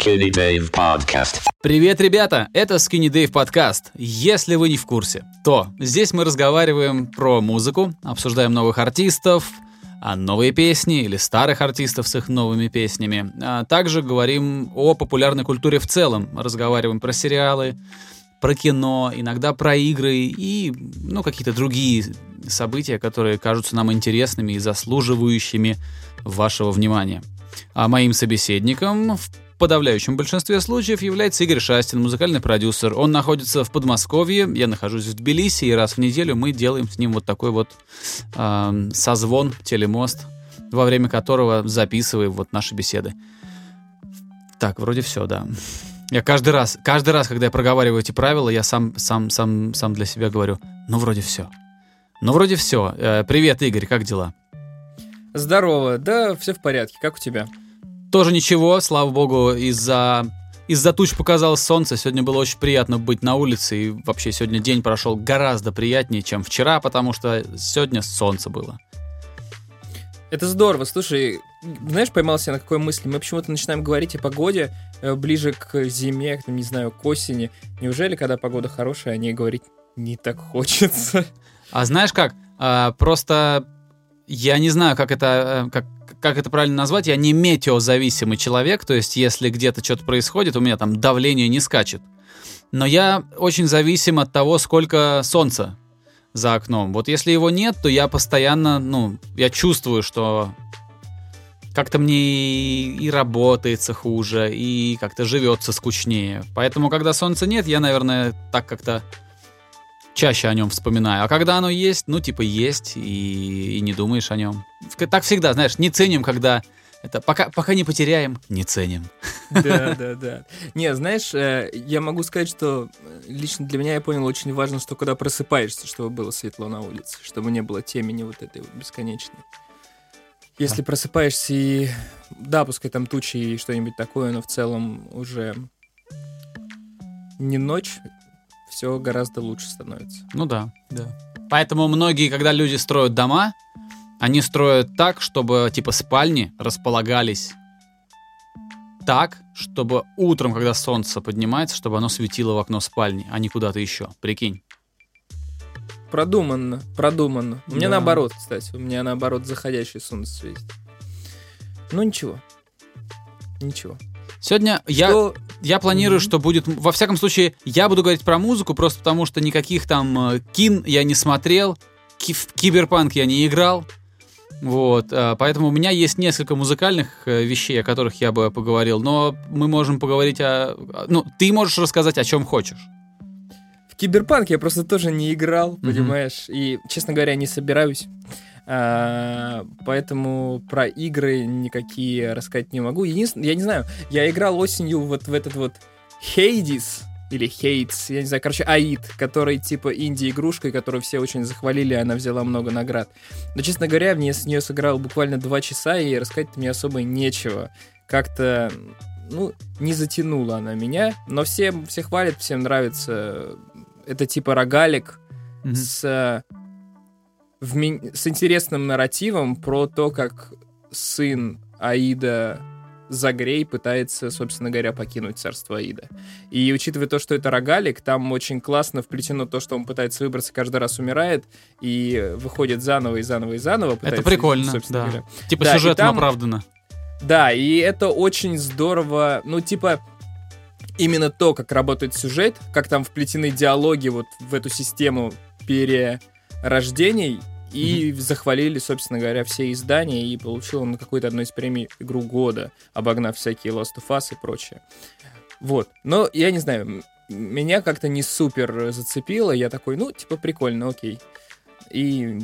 Skinny Dave Podcast. Привет, ребята! Это Skinny Dave подкаст. Если вы не в курсе, то здесь мы разговариваем про музыку, обсуждаем новых артистов, а новые песни или старых артистов с их новыми песнями. А также говорим о популярной культуре в целом, разговариваем про сериалы, про кино, иногда про игры и ну, какие-то другие события, которые кажутся нам интересными и заслуживающими вашего внимания. А моим собеседником в подавляющем большинстве случаев является Игорь Шастин, музыкальный продюсер. Он находится в Подмосковье, я нахожусь в Тбилиси, и раз в неделю мы делаем с ним вот такой вот э, созвон, телемост, во время которого записываем вот наши беседы. Так, вроде все, да. Я каждый раз, каждый раз, когда я проговариваю эти правила, я сам, сам, сам, сам для себя говорю, ну вроде все. Ну вроде все. Э, привет, Игорь, как дела? Здорово, да, все в порядке, как у тебя? Тоже ничего, слава богу, из-за из-за туч показалось солнце. Сегодня было очень приятно быть на улице. И вообще сегодня день прошел гораздо приятнее, чем вчера, потому что сегодня солнце было. Это здорово. Слушай, знаешь, поймался на какой мысли? Мы почему-то начинаем говорить о погоде э, ближе к зиме, к, не знаю, к осени. Неужели, когда погода хорошая, о ней говорить не так хочется? А знаешь как? А, просто я не знаю, как это, э, как, как это правильно назвать, я не метеозависимый человек, то есть если где-то что-то происходит, у меня там давление не скачет. Но я очень зависим от того, сколько солнца за окном. Вот если его нет, то я постоянно, ну, я чувствую, что как-то мне и работается хуже, и как-то живется скучнее. Поэтому, когда солнца нет, я, наверное, так как-то чаще о нем вспоминаю. А когда оно есть, ну, типа, есть, и, и не думаешь о нем. Так всегда, знаешь, не ценим, когда это пока, пока не потеряем, не ценим. Да, да, да. Не, знаешь, э, я могу сказать, что лично для меня я понял, очень важно, что когда просыпаешься, чтобы было светло на улице, чтобы не было темени вот этой вот бесконечной. Если просыпаешься и, да, пускай там тучи и что-нибудь такое, но в целом уже не ночь, все гораздо лучше становится. Ну да, да. Поэтому многие, когда люди строят дома, они строят так, чтобы типа спальни располагались так, чтобы утром, когда солнце поднимается, чтобы оно светило в окно спальни, а не куда-то еще. Прикинь. Продуманно, продуманно. У меня да. наоборот, кстати. У меня наоборот заходящее солнце светит. Ну ничего. Ничего. Сегодня что... я, я планирую, mm-hmm. что будет... Во всяком случае, я буду говорить про музыку, просто потому что никаких там э, кин я не смотрел, ки- в киберпанк я не играл. Вот, э, поэтому у меня есть несколько музыкальных э, вещей, о которых я бы поговорил, но мы можем поговорить о... Ну, ты можешь рассказать, о чем хочешь. В киберпанк я просто тоже не играл, mm-hmm. понимаешь, и, честно говоря, не собираюсь. А, поэтому про игры никакие рассказать не могу. Единственное, я не знаю, я играл осенью вот в этот вот Hades, или Хейтс, я не знаю, короче, Аид, который типа инди-игрушка, которую все очень захвалили, она взяла много наград. Но, честно говоря, мне с нее сыграл буквально два часа, и рассказать мне особо нечего. Как-то, ну, не затянула она меня, но все, все хвалят, всем нравится. Это типа рогалик mm-hmm. с в ми... с интересным нарративом про то, как сын Аида Загрей пытается, собственно говоря, покинуть царство Аида. И учитывая то, что это рогалик, там очень классно вплетено то, что он пытается выбраться, каждый раз умирает и выходит заново и заново и заново. Это прикольно, да. Говоря. Типа да, сюжетно там... оправдано. Да, и это очень здорово, ну, типа, именно то, как работает сюжет, как там вплетены диалоги вот в эту систему перерождений, и mm-hmm. захвалили, собственно говоря, все издания, и получил он какой-то одной из премий игру года, обогнав всякие Last of Us и прочее. Вот. Но я не знаю, меня как-то не супер зацепило. Я такой, ну, типа, прикольно, окей. И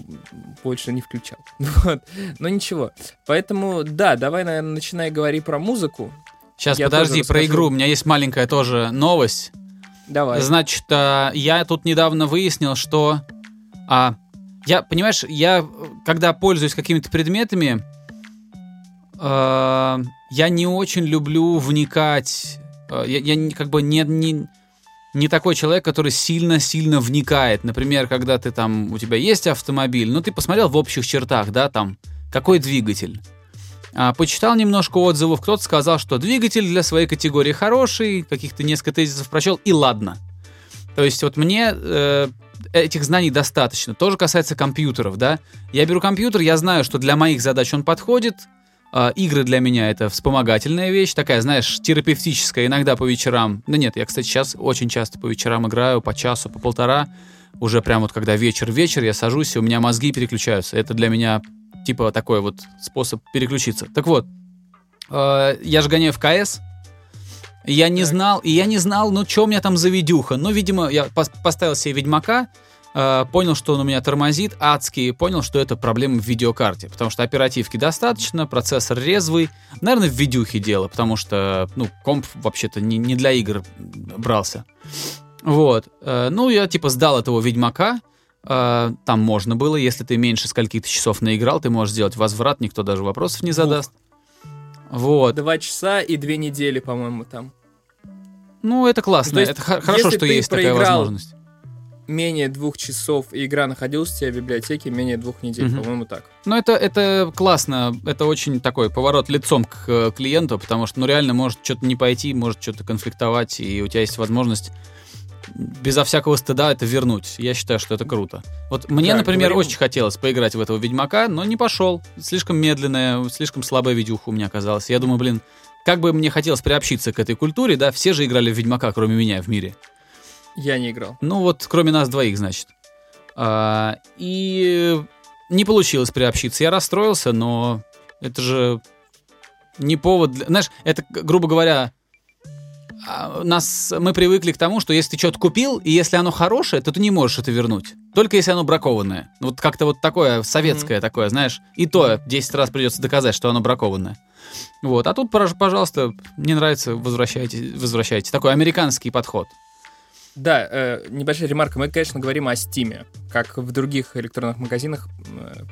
больше не включал. Вот. Но ничего. Поэтому, да, давай, наверное, начинай говорить про музыку. Сейчас, я подожди, про игру. У меня есть маленькая тоже новость. Давай. Значит, а, я тут недавно выяснил, что а, я, понимаешь, я, когда пользуюсь какими-то предметами, э, я не очень люблю вникать. Э, я, я как бы не, не, не такой человек, который сильно-сильно вникает. Например, когда ты там, у тебя есть автомобиль, ну ты посмотрел в общих чертах, да, там, какой двигатель, А, почитал немножко отзывов, кто-то сказал, что двигатель для своей категории хороший, каких-то несколько тезисов прочел, и ладно. То есть вот мне э, этих знаний достаточно. Тоже касается компьютеров, да. Я беру компьютер, я знаю, что для моих задач он подходит. Э, игры для меня это вспомогательная вещь, такая, знаешь, терапевтическая, иногда по вечерам. Да нет, я, кстати, сейчас очень часто по вечерам играю, по часу, по полтора. Уже прям вот когда вечер-вечер, я сажусь, и у меня мозги переключаются. Это для меня типа такой вот способ переключиться. Так вот, э, я же гоняю в КС, я не Так. знал, и я не знал, ну, что у меня там за видюха. Ну, видимо, я пос- поставил себе Ведьмака, понял, что он у меня тормозит адски, и понял, что это проблема в видеокарте, потому что оперативки достаточно, процессор резвый. Наверное, в видюхе дело, потому что, ну, комп вообще-то не, не для игр брался. Вот. Э, ну, я типа сдал этого Ведьмака, Э, там можно было, если ты меньше скольки-то часов наиграл, ты можешь сделать возврат, никто даже вопросов не задаст. Вот. Два часа и две недели, по-моему, там. Ну, это классно. Есть, это хорошо, что есть такая возможность. Менее двух часов, и игра находилась у тебя в библиотеке менее двух недель, Мгм. по-моему, так. Ну, это, это классно. Это очень такой поворот лицом к э, клиенту, потому что, ну, реально может что-то не пойти, может что-то конфликтовать, и у тебя есть возможность безо всякого стыда это вернуть. Я считаю, что это круто. Вот мне, Да, например, говорим- очень хотелось поиграть в этого Ведьмака, но не пошел. Слишком медленная, слишком слабая видюха у меня оказалась. Я думаю, блин, как бы мне хотелось приобщиться к этой культуре, да, все же играли в Ведьмака, кроме меня в мире. Я не играл. Ну вот, кроме нас двоих, значит. А, и не получилось приобщиться. Я расстроился, но это же не повод... Для... Знаешь, это, грубо говоря, а, нас, мы привыкли к тому, что если ты что-то купил, и если оно хорошее, то ты не можешь это вернуть. Только если оно бракованное. Вот как-то вот такое советское такое, знаешь. И то 10 раз придется доказать, что оно бракованное. Вот. А тут, пож- пожалуйста, не нравится, возвращайте, возвращайте. Такой американский подход. Да, э, небольшая ремарка. Мы, конечно, говорим о Стиме. Как в других электронных магазинах э,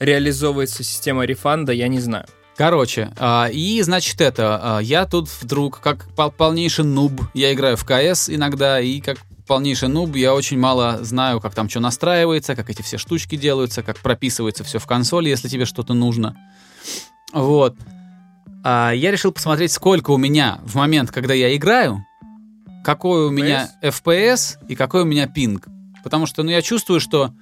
реализовывается система рефанда, я не знаю. Короче, а, и значит это, а, я тут вдруг, как пол- полнейший нуб, я играю в КС иногда, и как полнейший нуб, я очень мало знаю, как там что настраивается, как эти все штучки делаются, как прописывается все в консоли, если тебе что-то нужно. Вот. А, я решил посмотреть, сколько у меня в момент, когда я играю, какой у меня FPS и какой у меня пинг. Потому что, ну, я чувствую, что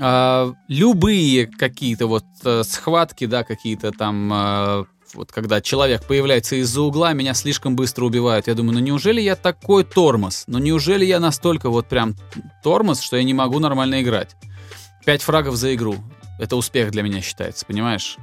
а, любые какие-то вот э, схватки, да, какие-то там, э, вот когда человек появляется из-за угла, меня слишком быстро убивают. Я думаю, ну неужели я такой тормоз? Ну неужели я настолько вот прям тормоз, что я не могу нормально играть? Пять фрагов за игру. Это успех для меня считается, понимаешь?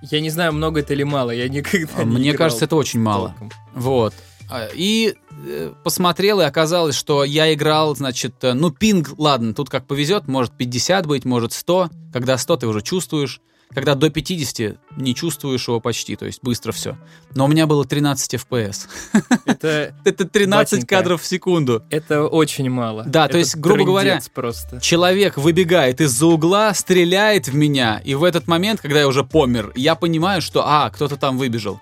Я не знаю, много это или мало. Я никогда А не мне кажется, это очень мало. толком. Вот. А, И э, посмотрел, и оказалось, что я играл, значит, э, ну, пинг, ладно, тут как повезет, может 50 быть, может 100. Когда 100 ты уже чувствуешь. Когда до 50 не чувствуешь его почти, то есть быстро все. Но у меня было 13 FPS. Это, Это 13 Батенька. кадров в секунду. это очень мало. Да, то есть, грубо говоря, просто. Человек выбегает из-за угла, стреляет в меня, и в этот момент, когда я уже помер, я понимаю, что, а, кто-то там выбежал.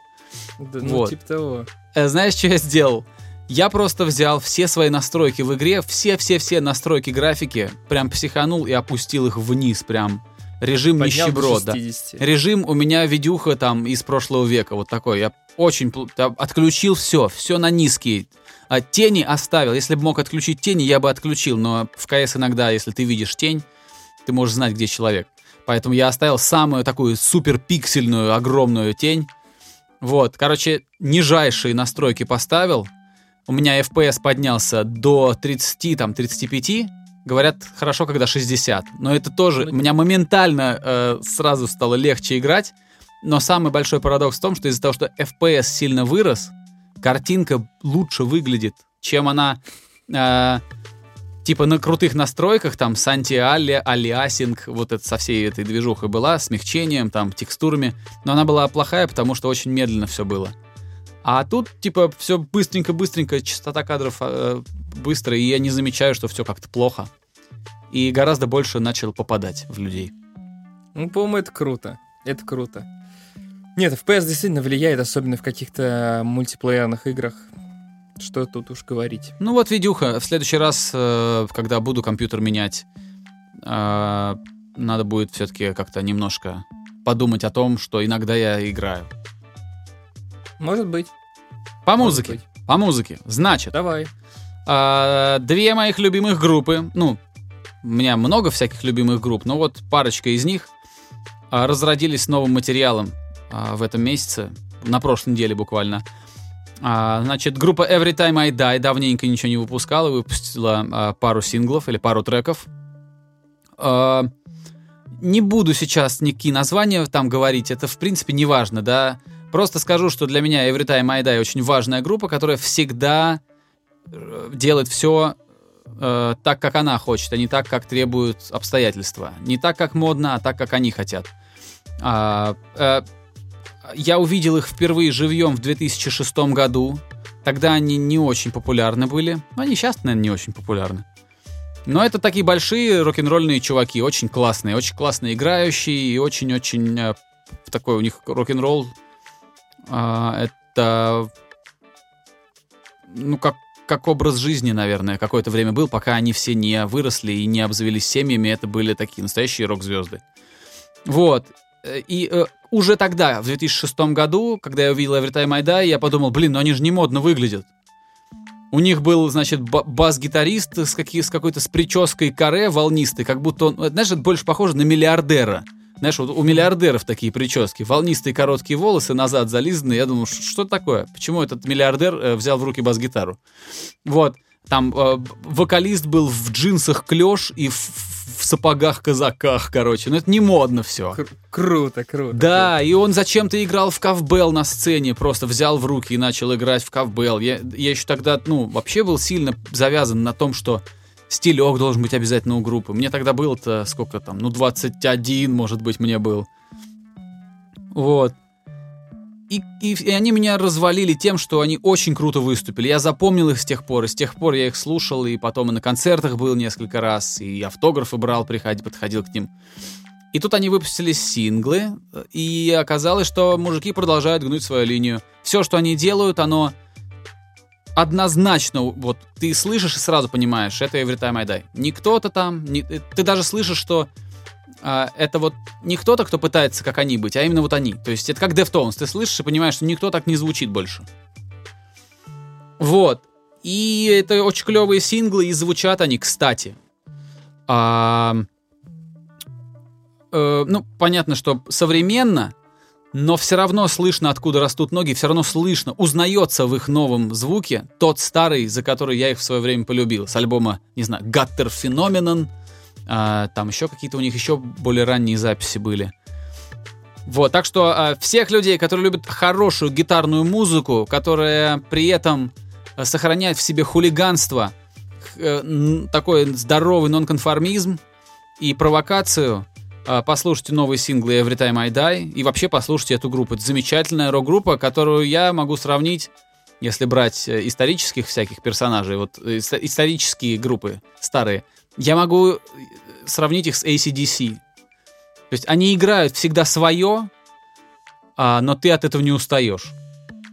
Да, ну, вот. типа того. Э, Знаешь, что я сделал? Я просто взял все свои настройки в игре, все-все-все настройки графики, прям психанул и опустил их вниз, прям режим Поднял до нищеброд, да. 60. Режим у меня видюха там из прошлого века, вот такой. Я очень отключил все, все на низкие. А тени оставил. Если бы мог отключить тени, я бы отключил. Но в КС иногда, если ты видишь тень, ты можешь знать, где человек. Поэтому я оставил самую такую супер пиксельную, огромную тень. Вот, короче, нижайшие настройки поставил. У меня FPS поднялся до 30, там, 35. Говорят, хорошо, когда 60. Но это тоже... У меня моментально э, сразу стало легче играть. Но самый большой парадокс в том, что из-за того, что FPS сильно вырос, картинка лучше выглядит, чем она... э, типа на крутых настройках, там, с анти-алиасинг, вот это со всей этой движухой была, смягчением, там, текстурами. Но она была плохая, потому что очень медленно все было. А тут, типа, все быстренько-быстренько, частота кадров э, быстро, и я не замечаю, что все как-то плохо. И гораздо больше начал попадать в людей. Ну, по-моему, это круто. Это круто. Нет, FPS действительно влияет, особенно в каких-то мультиплеерных играх. Что тут уж говорить. Ну вот, видюха, в следующий раз, э, когда буду компьютер менять, э, надо будет все-таки как-то немножко подумать о том, что иногда я играю. Может быть. По может музыке. быть. По музыке. Значит, Давай. а, две моих любимых группы. Ну, у меня много всяких любимых групп, но вот парочка из них разродились новым материалом в этом месяце, на прошлой неделе буквально. А, значит, группа Every Time I Die давненько ничего не выпускала, выпустила а, пару синглов или пару треков. А, не буду сейчас никакие названия там говорить, это в принципе не важно, да. Просто скажу, что для меня Every Time I Die очень важная группа, которая всегда э, делает все э, так, как она хочет, а не так, как требуют обстоятельства. Не так, как модно, а так, как они хотят. А, э, я увидел их впервые живьем в 2006 году. Тогда они не очень популярны были. Ну, Они сейчас, наверное, не очень популярны. Но это такие большие рок-н-ролльные чуваки, очень классные, очень классно играющие и очень-очень э, такой у них рок-н-ролл. а, это ну как как образ жизни, наверное, какое-то время был, пока они все не выросли и не обзавелись семьями, это были такие настоящие рок-звезды. Вот. Э, И э, уже тогда, в 2006 году, когда я увидел Every Time I Die, я подумал, блин, ну они же не модно выглядят. У них был, значит, ба- бас-гитарист с, какие, с какой-то с прической каре волнистой, как будто он, знаешь, это больше похоже на миллиардера. Знаешь, вот у миллиардеров такие прически. Волнистые короткие волосы, назад зализанные. Я думаю, «Ш- что такое? Почему этот миллиардер э, взял в руки бас-гитару? Вот. Там э, вокалист был в джинсах клеш и в, в сапогах-казаках, короче. Ну, это не модно все. Кру- круто, круто. Да, и он зачем-то играл в ковбел на сцене, просто взял в руки и начал играть в ковбел. Я, я еще тогда, ну, вообще был сильно завязан на том, что стилек должен быть обязательно у группы. Мне тогда было-то сколько там, ну, 21, может быть, мне был. Вот. И, и, и они меня развалили тем, что они очень круто выступили. Я запомнил их с тех пор, и с тех пор я их слушал, и потом и на концертах был несколько раз, и автографы брал, приходи, подходил к ним. И тут они выпустили синглы, и оказалось, что мужики продолжают гнуть свою линию. Все, что они делают, оно однозначно, вот ты слышишь и сразу понимаешь, это Every Time I Die. Не кто-то там, не- ты даже слышишь, что а, это вот не кто-то, кто пытается как они быть, а именно вот они. То есть это как Deftones, ты слышишь и понимаешь, что никто так не звучит больше. Вот. И это очень клевые синглы, и звучат они, кстати. А, э, ну, понятно, что современно, но все равно слышно, откуда растут ноги, все равно слышно, узнается в их новом звуке тот старый, за который я их в свое время полюбил, с альбома, не знаю, Gutter Phenomenon, а, там еще какие-то у них еще более ранние записи были. Вот, так что а, всех людей, которые любят хорошую гитарную музыку, которая при этом а, сохраняет в себе хулиганство, э, такой здоровый нонконформизм и провокацию, а, послушайте новые синглы Every Time I Die и вообще послушайте эту группу. Это замечательная рок-группа, которую я могу сравнить, если брать э, исторических всяких персонажей, вот э, исторические группы старые, я могу э, сравнить их с ACDC. То есть они играют всегда свое, а, но ты от этого не устаешь.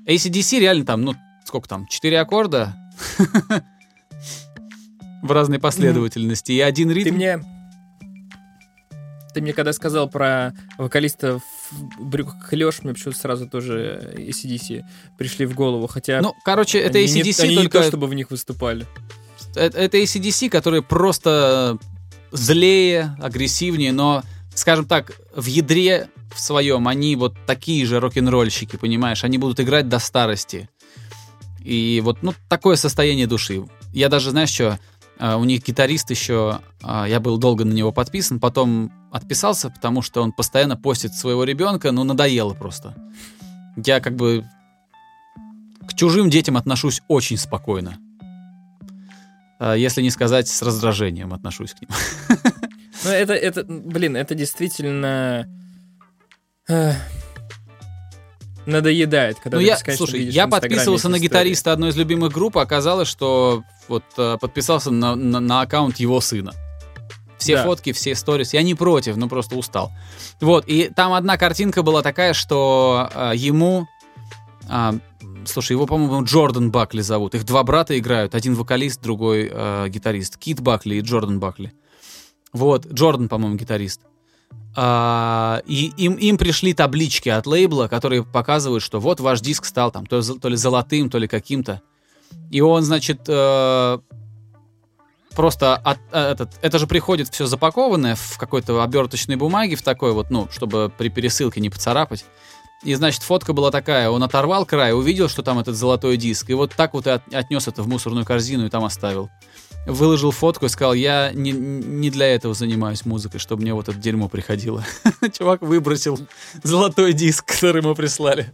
ACDC реально там, ну, сколько там, четыре аккорда в разной последовательности и один Ты ритм. мне... Ты мне когда сказал про вокалиста в брюках клеш, мне почему-то сразу тоже ACDC пришли в голову, хотя... Ну, короче, это они не- ACDC, они не только то, чтобы в них выступали. Это, это ACDC, которые просто злее, агрессивнее, но, скажем так, в ядре в своем они вот такие же рок-н-ролльщики, понимаешь? Они будут играть до старости. И вот, ну, такое состояние души. Я даже, знаешь что, а, у них гитарист еще, а, я был долго на него подписан, потом отписался, потому что он постоянно постит своего ребенка, ну, надоело просто. Я как бы к чужим детям отношусь очень спокойно. А, Если не сказать, с раздражением отношусь к ним. Ну, это, это, блин, это действительно... э, надоедает, когда Ну, ты я, бесконечно слушай, я подписывался на гитариста одной из любимых групп, а оказалось, что вот э, подписался на, на- на аккаунт его сына. Все Да. фотки, все сторис. Я не против, но просто устал. Вот, и там одна картинка была такая, что э, ему... а, слушай, его, по-моему, Джордан Бакли зовут. Их два брата играют. Один вокалист, другой э, гитарист. Кит Бакли и Джордан Бакли. Вот, Джордан, по-моему, гитарист. А, и им, им пришли таблички от лейбла, которые показывают, что вот ваш диск стал там то, то ли золотым, то ли каким-то. И он, значит, э, просто от, э, этот, это же приходит все запакованное в какой-то оберточной бумаге, в такой вот, ну, чтобы при пересылке не поцарапать. И, значит, фотка была такая, он оторвал край, увидел, что там этот золотой диск, и вот так вот и от, отнес это в мусорную корзину и там оставил. Выложил фотку и сказал, я не, не для этого занимаюсь музыкой, чтобы мне вот это дерьмо приходило. Чувак выбросил золотой диск, который ему прислали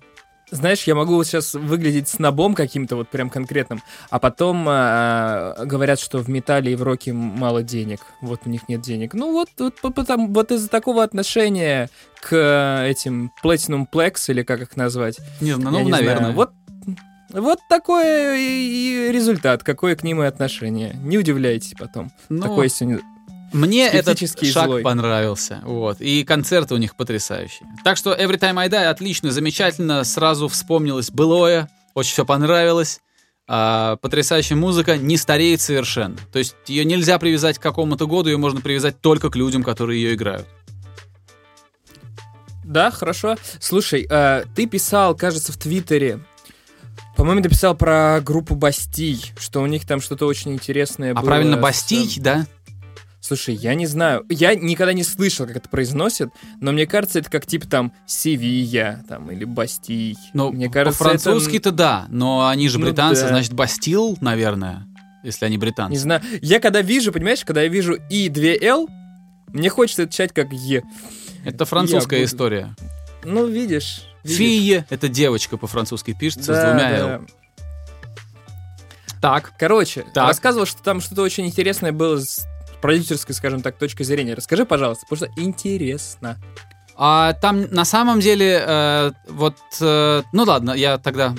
знаешь, я могу сейчас выглядеть снобом каким-то вот прям конкретным, а потом э, говорят, что в металле и в роке мало денег, вот у них нет денег. Ну вот, вот, потому, вот из-за такого отношения к э, этим Platinum Plex, или как их назвать? Не, ну, не наверное. Знаю. Вот вот такой и результат, какое к ним и отношение. Не удивляйтесь потом. Ну, Такой сегодня мне этот шаг злой. понравился. Вот. И концерты у них потрясающие. Так что Every Time I Die отлично, замечательно. Сразу вспомнилось былое. Очень все понравилось. А, потрясающая музыка не стареет совершенно. То есть ее нельзя привязать к какому-то году, ее можно привязать только к людям, которые ее играют. Да, хорошо. Слушай, э, ты писал, кажется, в Твиттере, по-моему, ты писал про группу Бастий, что у них там что-то очень интересное а было. А правильно, Бастий, с... да? Слушай, я не знаю. Я никогда не слышал, как это произносят, но мне кажется, это как типа там Севия там, или Бастий. Ну, мне кажется, по-французски-то это... да, но они же ну британцы, ну, да. значит, Бастил, наверное, если они британцы. Не знаю. Я когда вижу, понимаешь, когда я вижу И 2 Л, мне хочется это читать как Е. Это французская я история. Ну, видишь. видишь. Фие — это девочка по-французски пишется да, с двумя да. Л. Так. Короче, так. рассказывал, что там что-то очень интересное было с продюсерской, скажем так, точкой зрения. Расскажи, пожалуйста, потому что интересно. А там на самом деле, э, вот, э, ну ладно, я тогда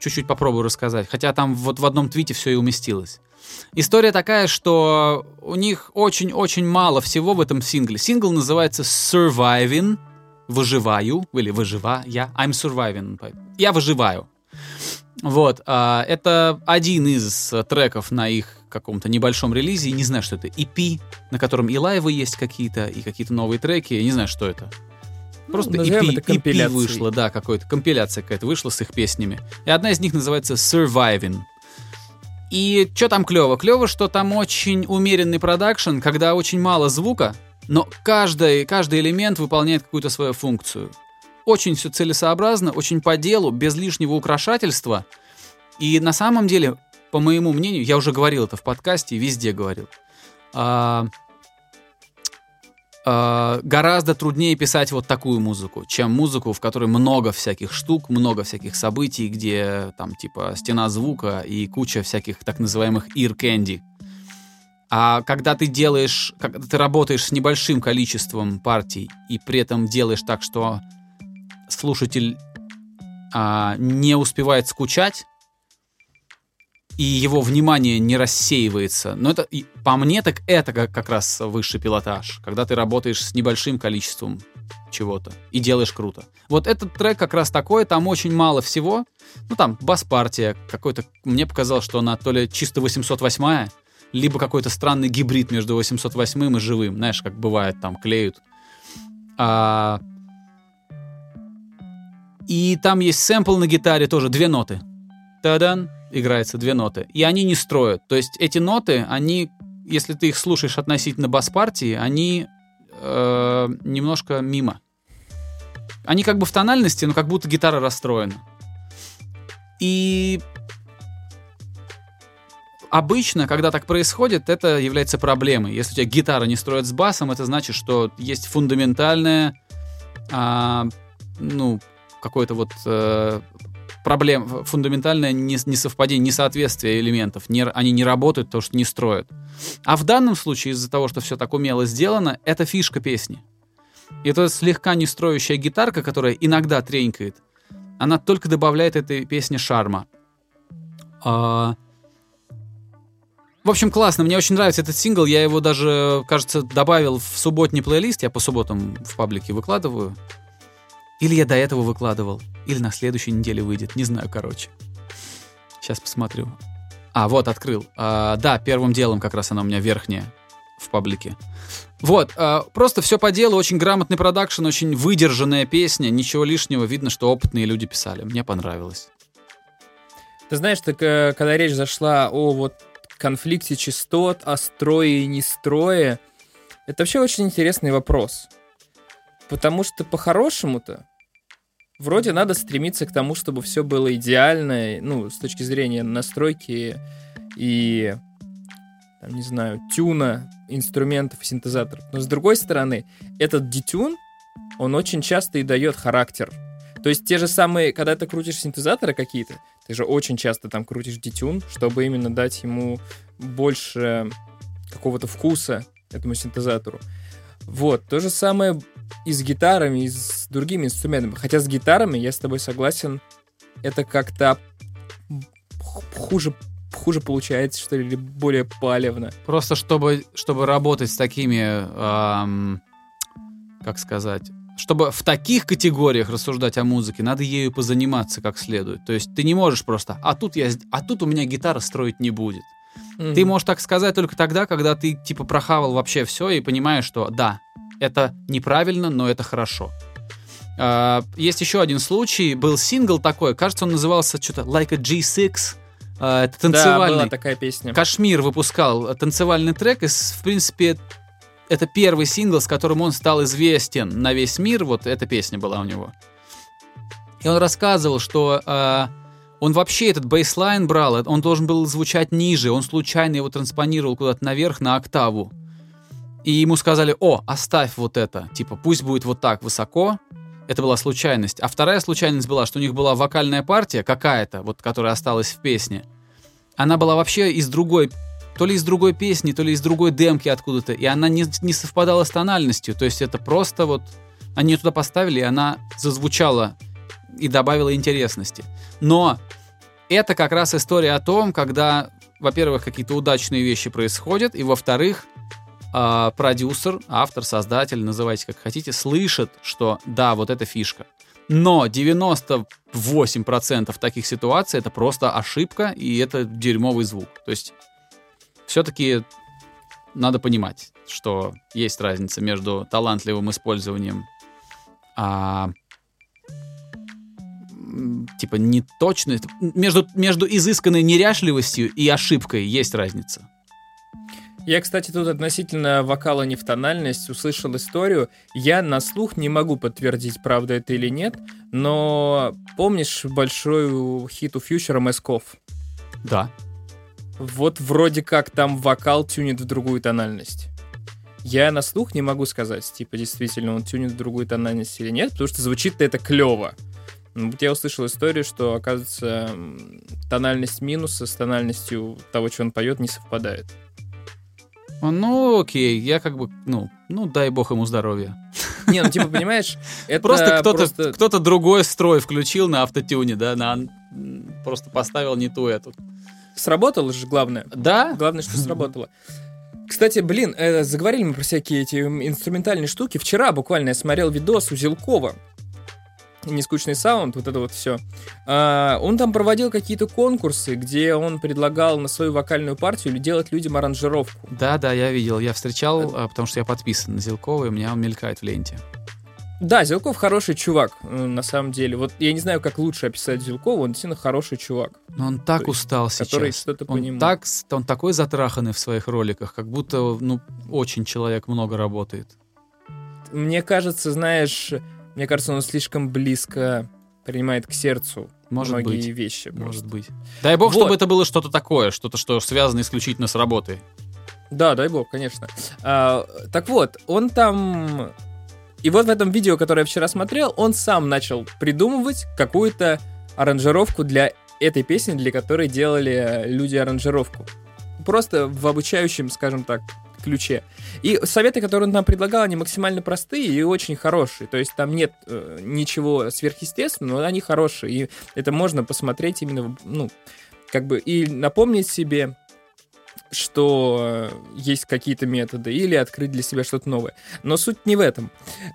чуть-чуть попробую рассказать. Хотя там вот в одном твите все и уместилось. История такая, что у них очень-очень мало всего в этом сингле. Сингл называется Surviving, выживаю, или выжива, я, I'm surviving, я выживаю. Вот, а, это один из треков на их каком-то небольшом релизе, не знаю, что это, EP, на котором и лайвы есть какие-то, и какие-то новые треки, я не знаю, что это. Ну, Просто ну, EP, это EP вышла, да, какой-то компиляция какая-то вышла с их песнями. И одна из них называется Surviving. И что там клево? Клево, что там очень умеренный продакшн, когда очень мало звука, но каждый, каждый элемент выполняет какую-то свою функцию. Очень все целесообразно, очень по делу, без лишнего украшательства. И на самом деле по моему мнению, я уже говорил это в подкасте, везде говорил, а, а, гораздо труднее писать вот такую музыку, чем музыку, в которой много всяких штук, много всяких событий, где там типа стена звука и куча всяких так называемых ear candy. А когда ты делаешь, когда ты работаешь с небольшим количеством партий и при этом делаешь так, что слушатель а, не успевает скучать, и его внимание не рассеивается. Но это, по мне, так это как, как раз высший пилотаж, когда ты работаешь с небольшим количеством чего-то и делаешь круто. Вот этот трек как раз такой, там очень мало всего. Ну, там бас-партия какой-то, мне показалось, что она то ли чисто 808 либо какой-то странный гибрид между 808 и живым. Знаешь, как бывает, там клеют. А... И там есть сэмпл на гитаре тоже, две ноты. Тадан, играется две ноты. И они не строят. То есть эти ноты, они, если ты их слушаешь относительно бас-партии, они э, немножко мимо. Они как бы в тональности, но как будто гитара расстроена. И обычно, когда так происходит, это является проблемой. Если у тебя гитара не строит с басом, это значит, что есть фундаментальная, а, ну, какое-то вот э, проблем, фундаментальное несовпадение, несоответствие элементов. Не, они не работают, потому что не строят. А в данном случае, из-за того, что все так умело сделано, это фишка песни. И эта слегка не строящая гитарка, которая иногда тренькает, она только добавляет этой песне шарма. А... В общем, классно. Мне очень нравится этот сингл. Я его даже, кажется, добавил в субботний плейлист. Я по субботам в паблике выкладываю. Или я до этого выкладывал, или на следующей неделе выйдет, не знаю, короче. Сейчас посмотрю. А, вот, открыл. А, да, первым делом как раз она у меня верхняя. в паблике. Вот, э, просто все по делу, очень грамотный продакшн, очень выдержанная песня, ничего лишнего, видно, что опытные люди писали. Мне понравилось. Ты знаешь, так, э, когда речь зашла о вот конфликте частот, о строе и не строе, это вообще очень интересный вопрос. Потому что по-хорошему-то вроде надо стремиться к тому, чтобы все было идеально, ну, с точки зрения настройки и, там, не знаю, тюна инструментов и синтезаторов. Но с другой стороны, этот детюн, он очень часто и дает характер. То есть те же самые, когда ты крутишь синтезаторы какие-то, ты же очень часто там крутишь детюн, чтобы именно дать ему больше какого-то вкуса этому синтезатору. Вот, то же самое и с гитарами, и с другими инструментами. Хотя с гитарами, я с тобой согласен, это как-то хуже хуже получается, что ли, или более палевно. Просто чтобы, чтобы работать с такими, эм, как сказать, чтобы в таких категориях рассуждать о музыке, надо ею позаниматься как следует. То есть ты не можешь просто, а тут, я, а тут у меня гитара строить не будет. Mm-hmm. Ты можешь так сказать только тогда, когда ты типа прохавал вообще все и понимаешь, что да, это неправильно, но это хорошо. Uh, есть еще один случай, был сингл такой, кажется, он назывался что-то Like a G6. Uh, это танцевальный. Да, была такая песня. Кашмир выпускал танцевальный трек, и, в принципе, это первый сингл, с которым он стал известен на весь мир. Вот эта песня была у него. И он рассказывал, что э, он вообще этот бейслайн брал, он должен был звучать ниже, он случайно его транспонировал куда-то наверх на октаву. И ему сказали, о, оставь вот это, типа, пусть будет вот так высоко. Это была случайность. А вторая случайность была, что у них была вокальная партия какая-то, вот, которая осталась в песне. Она была вообще из другой, то ли из другой песни, то ли из другой демки откуда-то. И она не, не совпадала с тональностью. То есть это просто вот... Они ее туда поставили, и она зазвучала и добавила интересности. Но это как раз история о том, когда, во-первых, какие-то удачные вещи происходят, и, во-вторых, э, продюсер, автор, создатель, называйте как хотите, слышит, что да, вот эта фишка. Но 98% таких ситуаций это просто ошибка, и это дерьмовый звук. То есть все-таки надо понимать, что есть разница между талантливым использованием а, типа неточность. Между, между изысканной неряшливостью и ошибкой есть разница. Я, кстати, тут относительно вокала не в тональность услышал историю. Я на слух не могу подтвердить, правда это или нет, но помнишь большой хит у Фьючера Мэсков? Да. Вот вроде как там вокал тюнит в другую тональность. Я на слух не могу сказать, типа, действительно, он тюнит в другую тональность или нет, потому что звучит это клево. Ну, вот я услышал историю, что, оказывается, тональность минуса с тональностью того, что он поет, не совпадает. Ну, окей, я как бы, ну, ну, дай бог ему здоровья. Не, ну, типа, понимаешь, это просто кто-то просто... кто другой строй включил на автотюне, да, на просто поставил не ту эту. Сработало же главное. Да? Главное, что сработало. Кстати, блин, э, заговорили мы про всякие эти инструментальные штуки. Вчера буквально я смотрел видос у Зилкова нескучный саунд, вот это вот все. А, он там проводил какие-то конкурсы, где он предлагал на свою вокальную партию делать людям аранжировку. Да, да, я видел, я встречал, а, потому что я подписан на Зилкова, и у меня он мелькает в ленте. Да, Зилков хороший чувак, э, на самом деле. Вот я не знаю, как лучше описать Зилкова, он действительно хороший чувак. Но он так есть, устал сейчас. Который что-то он понимает. Так, он такой затраханный в своих роликах, как будто, ну, очень человек много работает. Мне кажется, знаешь, мне кажется, он слишком близко принимает к сердцу Может многие быть. вещи. Просто. Может быть. Дай бог, вот. чтобы это было что-то такое, что-то, что связано исключительно с работой. Да, дай бог, конечно. А, так вот, он там... И вот в этом видео, которое я вчера смотрел, он сам начал придумывать какую-то аранжировку для этой песни, для которой делали люди аранжировку. Просто в обучающем, скажем так, ключе. И советы, которые он нам предлагал, они максимально простые и очень хорошие. То есть там нет э, ничего сверхъестественного, но они хорошие. И это можно посмотреть именно, ну, как бы и напомнить себе, что есть какие-то методы, или открыть для себя что-то новое. Но суть не в этом.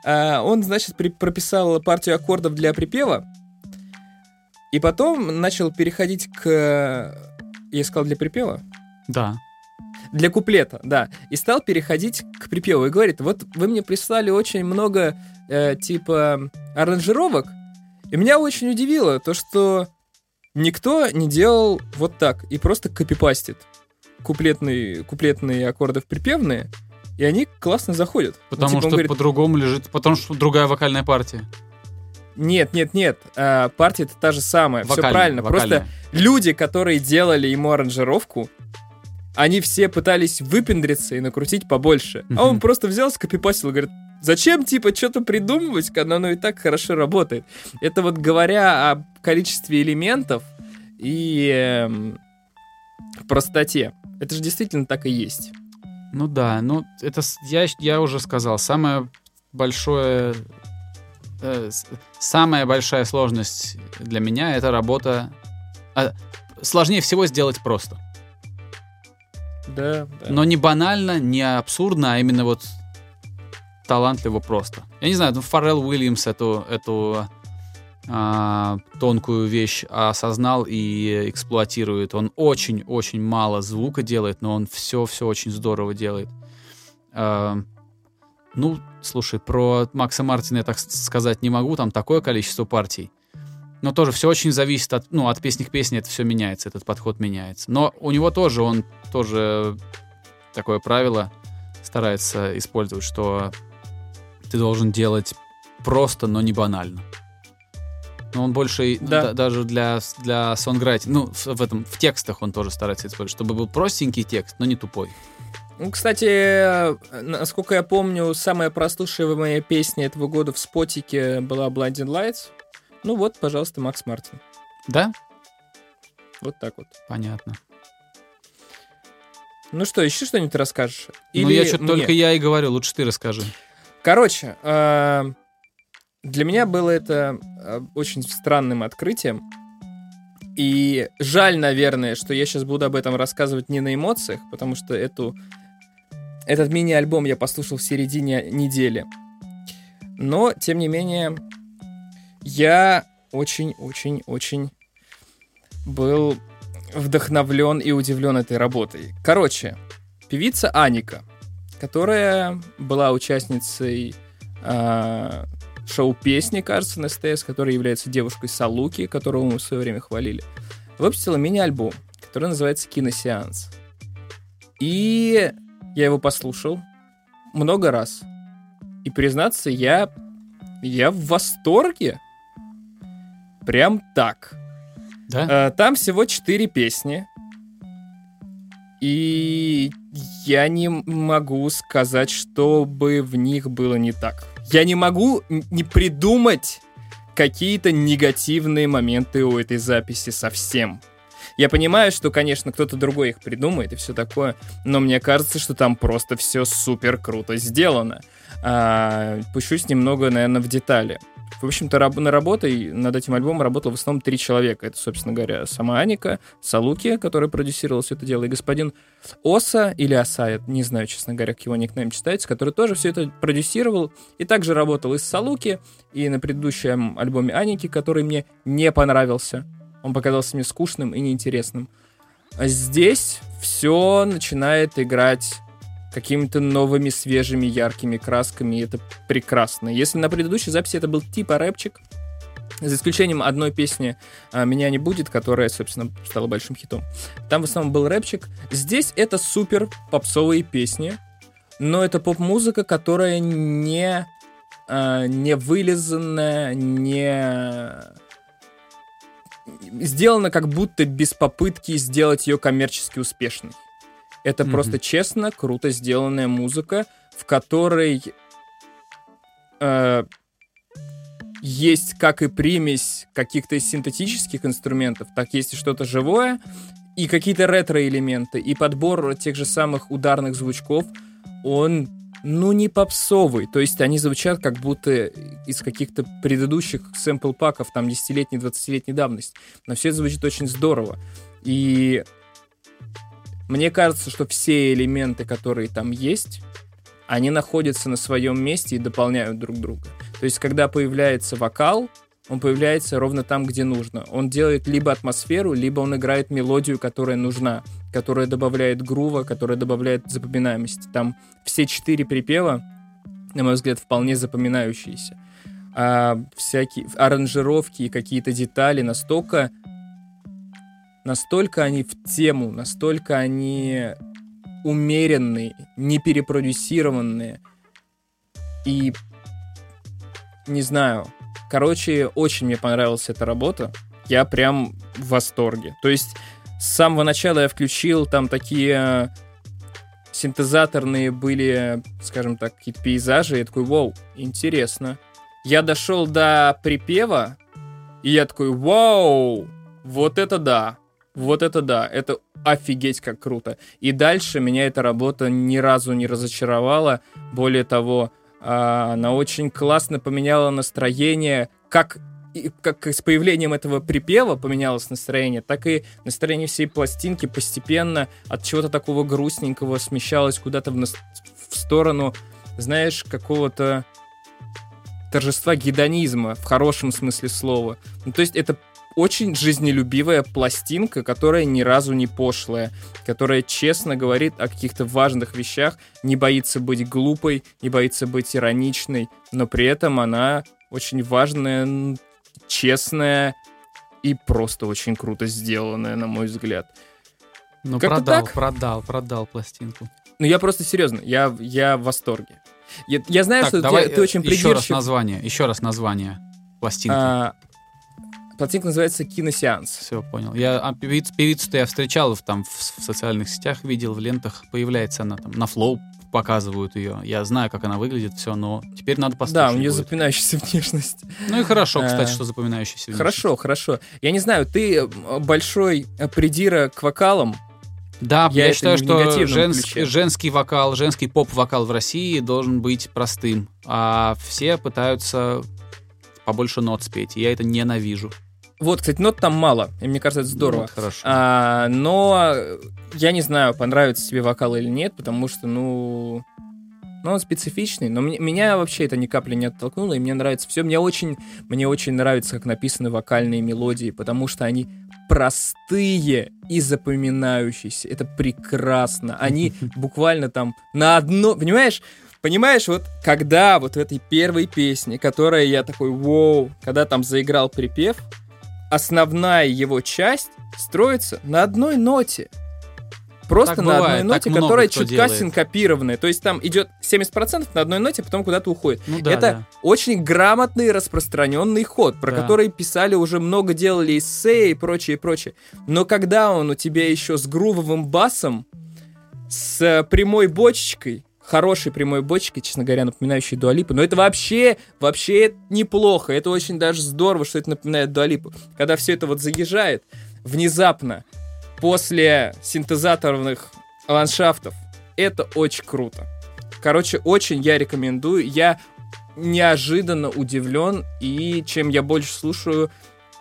А, он, значит, прописал партию аккордов для припева, и потом начал переходить к... Я сказал для припева? Да. Для куплета, да. И стал переходить к припеву. И говорит, вот вы мне прислали очень много, э, типа, аранжировок. И меня очень удивило то, что никто не делал вот так и просто копипастит куплетные, куплетные аккорды в припевные, и они классно заходят. Потому Ну, типа, что по-другому лежит, потому что другая вокальная партия. Нет, нет, нет. а, партия это та же самая. Все Вокальная, правильно. вокальная. Просто люди, которые делали ему аранжировку, они все пытались выпендриться и накрутить побольше. А он просто взял, скопипастил и говорит, зачем, типа, что-то придумывать, когда оно и так хорошо работает. Это вот говоря о количестве элементов и эм, простоте. Это же действительно так и есть. Ну да, ну это я, я уже сказал, самое большое, э, самая большая сложность для меня это работа. а, сложнее всего сделать просто, да. но не банально, не абсурдно, а именно вот талантливо просто. Я не знаю, ну, Фаррелл Уильямс эту эту а, тонкую вещь осознал и эксплуатирует. Он очень-очень мало звука делает, но он все-все очень здорово делает. А, ну, слушай, про Макса Мартина я так сказать не могу, там такое количество партий. Но тоже все очень зависит от, ну, от песни к песне, это все меняется, этот подход меняется. Но у него тоже, он тоже такое правило старается использовать, что ты должен делать просто, но не банально. Но он больше Да. да- даже для, для сонграйтинга, ну, в, в этом, в текстах он тоже старается использовать, чтобы был простенький текст, но не тупой. Ну, кстати, насколько я помню, самая прослушиваемая песня этого года в спотике была Blinding Lights. Ну вот, пожалуйста, Макс Мартин. Да? Вот так вот. Понятно. Ну что, еще что-нибудь расскажешь? ну, я что-то только я и говорю, лучше ты расскажи. Короче, э, для меня было это э, очень странным открытием. И жаль, наверное, что я сейчас буду об этом рассказывать не на эмоциях, потому что эту, этот мини-альбом я послушал в середине недели. Но, тем не менее, я очень-очень-очень был вдохновлен и удивлен этой работой. Короче, певица Аника, которая была участницей а, шоу «Песни», кажется, на СТС, которая является девушкой Салуки, которого мы в свое время хвалили, выпустила мини-альбом, который называется «Киносеанс». И я его послушал много раз. И, признаться, я, я в восторге. Прям так. Да? Э, Там всего четыре песни. И я не могу сказать, чтобы в них было не так. Я не могу не придумать какие-то негативные моменты у этой записи совсем. Я понимаю, что, конечно, кто-то другой их придумает и все такое, но мне кажется, что там просто все супер круто сделано. А, пущусь немного, наверное, в детали. В общем-то, раб- на работой над этим альбомом работало в основном три человека. Это, собственно говоря, сама Аника, Салуки, который продюсировал все это дело, и господин Оса или Асая, не знаю, честно говоря, как его никнейм читается, который тоже все это продюсировал и также работал и с Салуки, и на предыдущем альбоме Аники, который мне не понравился. Он показался мне скучным и неинтересным. А здесь все начинает играть какими-то новыми, свежими, яркими красками, и это прекрасно. Если на предыдущей записи это был типа рэпчик, за исключением одной песни а, «Меня не будет», которая, собственно, стала большим хитом. Там в основном был рэпчик. Здесь это супер попсовые песни, но это поп-музыка, которая не, а, не вылизанная, не сделана как будто без попытки сделать ее коммерчески успешной. Это Мгм. просто честно, круто сделанная музыка, в которой э, есть как и примесь каких-то синтетических инструментов, так есть и что-то живое, и какие-то ретро-элементы, и подбор тех же самых ударных звучков, он, ну, не попсовый. То есть они звучат как будто из каких-то предыдущих сэмпл-паков, там, 10-летней, 20-летней давности. Но все это звучит очень здорово. И мне кажется, что все элементы, которые там есть, они находятся на своем месте и дополняют друг друга. То есть, когда появляется вокал, он появляется ровно там, где нужно. Он делает либо атмосферу, либо он играет мелодию, которая нужна которая добавляет грува, которая добавляет запоминаемости. Там все четыре припева, на мой взгляд, вполне запоминающиеся. А всякие аранжировки и какие-то детали настолько настолько они в тему, настолько они умеренные, не перепродюсированные. И не знаю. Короче, очень мне понравилась эта работа. Я прям в восторге. То есть с самого начала я включил там такие синтезаторные были, скажем так, какие-то пейзажи. Я такой, вау, интересно. Я дошел до припева, и я такой, вау, вот это да. Вот это да, это офигеть как круто. И дальше меня эта работа ни разу не разочаровала. Более того, а, она очень классно поменяла настроение, как и как с появлением этого припева поменялось настроение, так и настроение всей пластинки постепенно от чего-то такого грустненького смещалось куда-то в, нас... в сторону, знаешь, какого-то торжества гедонизма в хорошем смысле слова. Ну, то есть это очень жизнелюбивая пластинка, которая ни разу не пошлая, которая честно говорит о каких-то важных вещах, не боится быть глупой, не боится быть ироничной, но при этом она очень важная, честная и просто очень круто сделанная, на мой взгляд. Ну, продал, так. продал, продал пластинку. Ну, я просто серьезно, я, я в восторге. Я, я знаю, Так, что давай ты, ты э, очень еще раз придирчив. название, еще раз название пластинки. А, пластинка называется «Киносеанс». Все, понял. Я а, певиц, певицу-то я встречал в, там в, в социальных сетях, видел в лентах, появляется она там на флоу показывают ее. Я знаю, как она выглядит, все, но теперь надо послушать. Да, у нее будет. запоминающаяся внешность. Ну и хорошо, кстати, А, что запоминающийся. внешность. Хорошо, хорошо. Я не знаю, ты э, большой э, придира к вокалам. Да, Я я, считаю, что негативном женс- ключе. женский вокал, женский поп-вокал в России должен быть простым, а все пытаются побольше нот спеть. Я это ненавижу. Вот, кстати, нот там мало, и мне кажется, это здорово. Ну, хорошо. А, но я не знаю, понравится тебе вокал или нет, потому что, ну, ну, он специфичный, но мне- меня вообще это ни капли не оттолкнуло, и мне нравится все. Мне очень, мне очень нравится, как написаны вокальные мелодии, потому что они простые и запоминающиеся. Это прекрасно. Они буквально там на одно... Понимаешь? Понимаешь, вот когда вот в этой первой песне, которая я такой, вау, когда там заиграл припев, основная его часть строится на одной ноте. Просто Так на бывает, одной ноте, которая чутка делает. синкопированная. То есть там идет 70% на одной ноте, потом куда-то уходит. Ну да, это да. очень грамотный распространенный ход, про Да. который писали уже много, делали эссе и прочее, и прочее. Но когда он у тебя еще с грувовым басом, с э, прямой бочечкой, хорошей прямой бочкой, честно говоря, напоминающей Дуалипу, но это вообще, вообще неплохо, это очень даже здорово, что это напоминает Дуалипу. Когда все это вот заезжает, внезапно, после синтезаторных ландшафтов, это очень круто. Короче, очень я рекомендую. Я неожиданно удивлен, и чем я больше слушаю,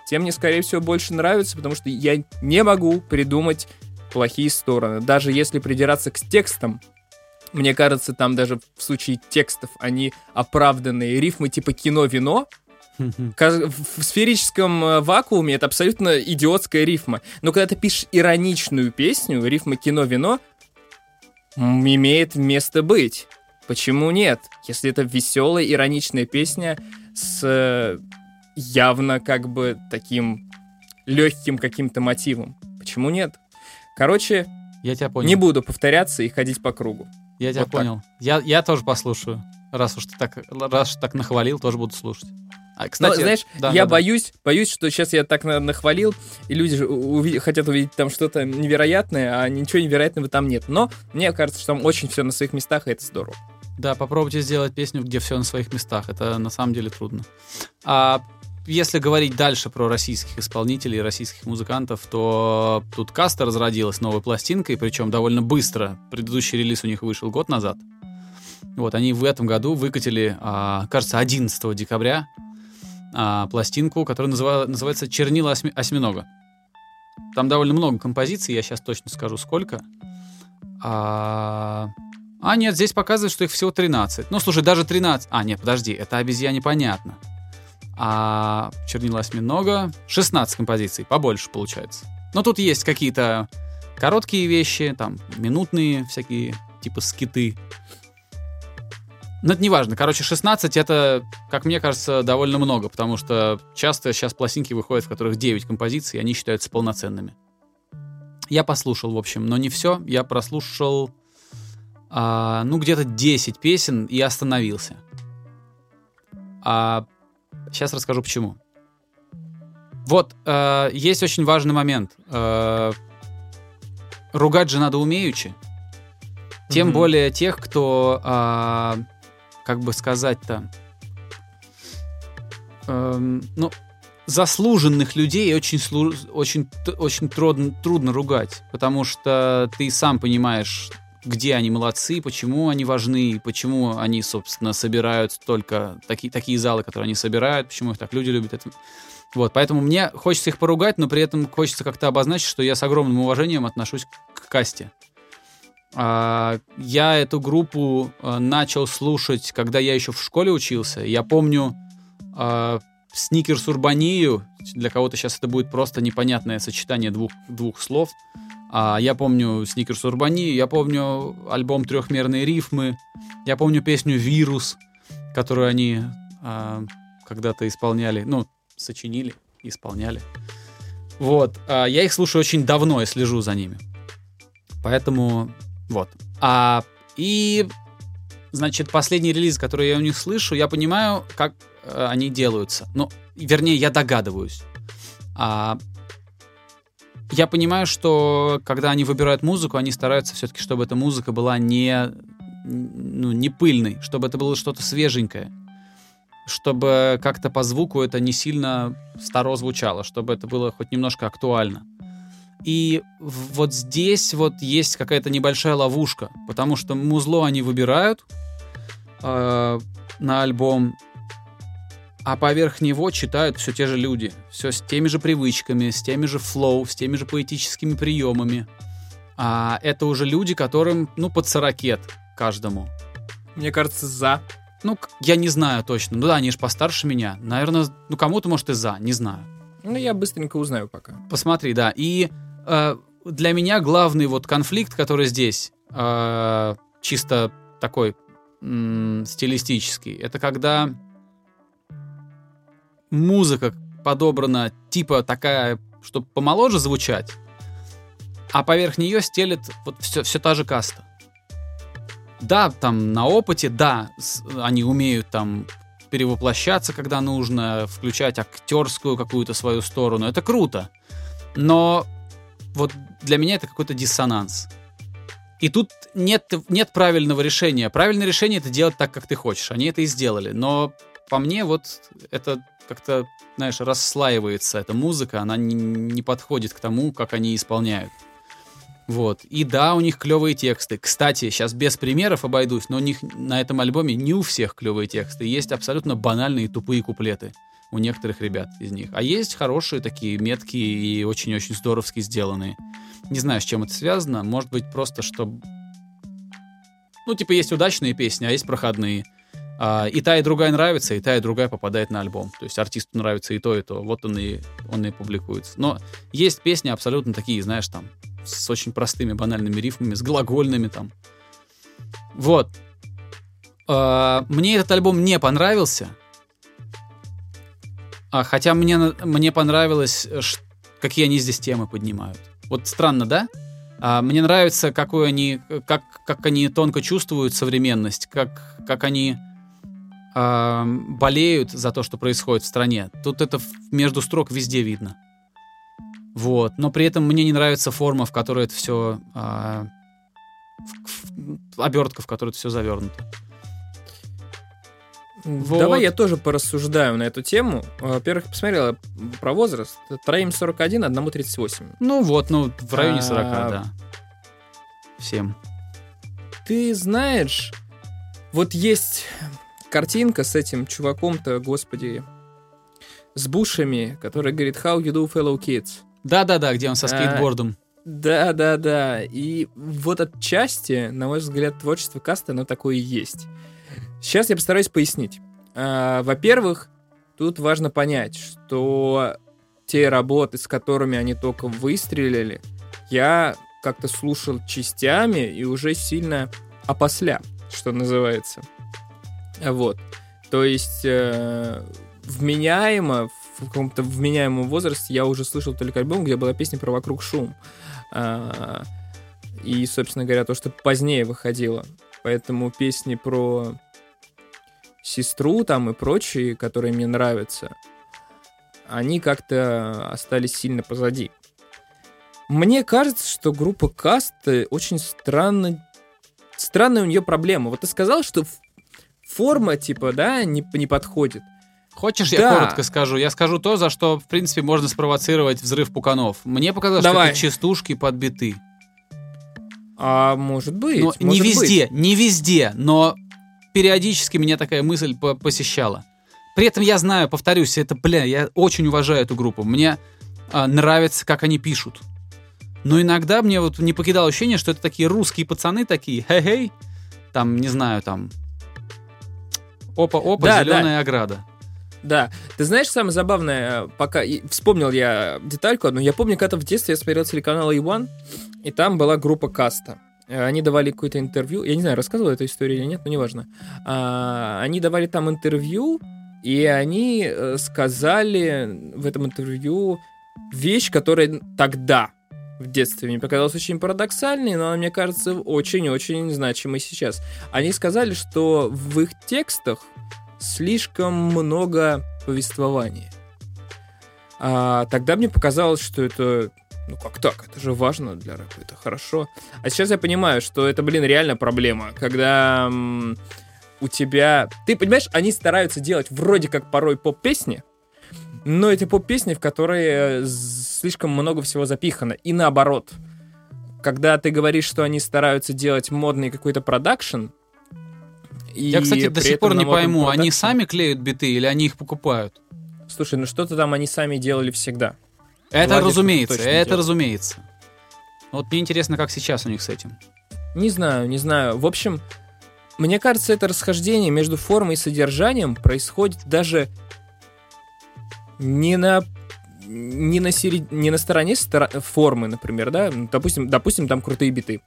тем мне, скорее всего, больше нравится, потому что я не могу придумать плохие стороны. Даже если придираться к текстам, мне кажется, там даже в случае текстов они оправданные. Рифмы типа кино-вино, в сферическом э, вакууме это абсолютно идиотская рифма. Но когда ты пишешь ироничную песню, рифма кино-вино имеет место быть. Почему нет? Если это веселая, ироничная песня с э, явно как бы таким легким каким-то мотивом. Почему нет? Короче, Я тебя понял. не буду повторяться и ходить по кругу. Я тебя так. понял. Я, я тоже послушаю. Раз уж ты так, раз уж так нахвалил, тоже буду слушать. А, Но, кстати, знаешь, да, я да, да. боюсь, боюсь, что сейчас я так на- нахвалил, и люди уви- хотят увидеть там что-то невероятное, а ничего невероятного там нет. Но мне кажется, что там очень все на своих местах, и это здорово. Да, попробуйте сделать песню, где все на своих местах. Это на самом деле трудно. А если говорить дальше про российских исполнителей, российских музыкантов, то тут Каста разродилась новой пластинкой, причем довольно быстро. Предыдущий релиз у них вышел год назад. Вот, они в этом году выкатили, а, кажется, 11 декабря а, пластинку, которая называ- называется «Чернила осьми- осьминога». Там довольно много композиций, я сейчас точно скажу, сколько. А, а нет, здесь показывает, что их всего 13. Ну, слушай, даже 13... А, нет, подожди, это обезьяне понятно. А чернила осьминога 16 композиций, побольше получается. Но тут есть какие-то короткие вещи, там, минутные всякие, типа скиты. Но это не важно. Короче, 16 это, как мне кажется, довольно много, потому что часто сейчас пластинки выходят, в которых 9 композиций, и они считаются полноценными. Я послушал, в общем, но не все. Я прослушал, а, ну, где-то 10 песен и остановился. А сейчас расскажу почему. Вот, э, есть очень важный момент. Э, ругать же надо умеючи. Тем Мгм. более тех, кто, а, как бы сказать-то, эм, ну, заслуженных людей очень, слу- очень, очень трудно, трудно ругать, потому что ты сам понимаешь, где они молодцы, почему они важны, почему они, собственно, собирают только такие, такие залы, которые они собирают, почему их так люди любят. Это... Вот, поэтому мне хочется их поругать, но при этом хочется как-то обозначить, что я с огромным уважением отношусь к касте. А, Я эту группу а, начал слушать, когда я еще в школе учился. Я помню а, Сникерс Урбанию. Для кого-то сейчас это будет просто непонятное сочетание двух, двух слов. А, Я помню Сникерс Урбанию, я помню альбом «Трехмерные рифмы», я помню песню «Вирус», которую они а, когда-то исполняли, ну, сочинили, исполняли. Вот. а, Я их слушаю очень давно и слежу за ними. Поэтому вот. А, и, значит, последний релиз, который я у них слышу, я понимаю, как э, они делаются. Ну, вернее, я догадываюсь. А, я понимаю, что когда они выбирают музыку, они стараются все-таки, чтобы эта музыка была не, ну, не пыльной, чтобы это было что-то свеженькое. Чтобы как-то по звуку это не сильно старо звучало, чтобы это было хоть немножко актуально. И вот здесь вот есть какая-то небольшая ловушка, потому что музло они выбирают э, на альбом, а поверх него читают все те же люди, все с теми же привычками, с теми же флоу, с теми же поэтическими приемами. А это уже люди, которым, ну, под сорокет каждому. Мне кажется, за. Ну, я не знаю точно. Ну да, они же постарше меня. Наверное, ну, кому-то, может, и за, не знаю. Ну, я быстренько узнаю пока. Посмотри, да. И э, для меня главный вот конфликт, который здесь э, чисто такой м, стилистический, это когда музыка подобрана типа такая, чтобы помоложе звучать, а поверх нее стелет вот все, все та же каста. Да, там на опыте, да, они умеют там перевоплощаться, когда нужно, включать актерскую какую-то свою сторону. Это круто. Но вот для меня это какой-то диссонанс. И тут нет, нет правильного решения. Правильное решение это делать так, как ты хочешь. Они это и сделали. Но по мне вот это как-то, знаешь, расслаивается эта музыка, она не, не подходит к тому, как они исполняют. Вот. И да, у них клевые тексты. Кстати, сейчас без примеров обойдусь, но у них на этом альбоме не у всех клевые тексты. Есть абсолютно банальные тупые куплеты у некоторых ребят из них. А есть хорошие такие, меткие и очень-очень здоровски сделанные. Не знаю, с чем это связано. Может быть, просто, что... Ну, типа, есть удачные песни, а есть проходные. А, и та, и другая нравится, и та, и другая попадает на альбом. То есть артисту нравится и то, и то. Вот он и, он и публикуется. Но есть песни абсолютно такие, знаешь, там, с очень простыми банальными рифмами, с глагольными там. Вот. А, Мне этот альбом не понравился. А, хотя мне, мне понравилось, какие они здесь темы поднимают. Вот странно, да? Мне нравится, какой они, как, как они тонко чувствуют современность, как, как они а, болеют за то, что происходит в стране. Тут это в- между строк везде видно. Вот. Но при этом мне не нравится форма, в которой это все... обертка, в которой это все завернуто. Вот. Давай я тоже порассуждаю на эту тему. Во-первых, посмотрела про возраст. Троим 41, одному 38. Ну вот, ну, в районе 40, А, да. Всем. Ты знаешь, вот есть картинка с этим чуваком-то, господи, с бушами, который говорит «How you do, fellow kids?» Да-да-да, где он со А, скейтбордом. Да, да, да. И вот отчасти, на мой взгляд, творчество каста, оно такое и есть. Сейчас я постараюсь пояснить. А, Во-первых, тут важно понять, что те работы, с которыми они только выстрелили, я как-то слушал частями и уже сильно опосля, что называется. Вот. То есть э, вменяемо, в каком-то вменяемом возрасте я уже слышал только альбом, где была песня про «Вокруг шум». А, и, собственно говоря, то, что позднее выходило. Поэтому песни про сестру там и прочие, которые мне нравятся, они как-то остались сильно позади. Мне кажется, что группа Каст очень странно... Странная у нее проблема. Вот ты сказал, что форма, типа, да, не, не подходит. Хочешь, Да. я коротко скажу? Я скажу то, за что, в принципе, можно спровоцировать взрыв пуканов. Мне показалось, Давай. что это частушки подбиты. А может быть. Но не может везде, не везде, но периодически меня такая мысль по- посещала. При этом я знаю, повторюсь, это, бля, я очень уважаю эту группу. Мне а, нравится, как они пишут. Но иногда мне вот не покидало ощущение, что это такие русские пацаны такие, хей-хей, там, не знаю, там, опа-опа, Да, зеленая ограда. Да. Ты знаешь, самое забавное, э, пока... и вспомнил я детальку одну. Я помню, когда в детстве я смотрел телеканал A1, и там была группа Каста. Э, Они давали какое-то интервью. Я не знаю, рассказывал эту историю или нет, но неважно. А, они давали там интервью, и они э, сказали в этом интервью вещь, которая тогда в детстве мне показалась очень парадоксальной, но она, мне кажется, очень-очень значимой сейчас. Они сказали, что в их текстах слишком много повествования. А, тогда мне показалось, что это... Ну как так? Это же важно для рэпа, это хорошо. А сейчас я понимаю, что это, блин, реально проблема. Когда у тебя... Ты понимаешь, они стараются делать вроде как порой поп-песни, но это поп-песни, в которые э, слишком много всего запихано. И наоборот. Когда ты говоришь, что они стараются делать модный какой-то продакшн, и Я, кстати, до сих пор не пойму, они продакшне- сами клеют биты или они их покупают? Слушай, ну что-то там они сами делали всегда. Это Владик разумеется, это делает. разумеется. Вот мне интересно, как сейчас у них с этим. Не знаю, не знаю. В общем, мне кажется, это расхождение между формой и содержанием происходит даже не на не на, серед- не на стороне стора- формы, например, да, Ну, допустим, допустим, там крутые биты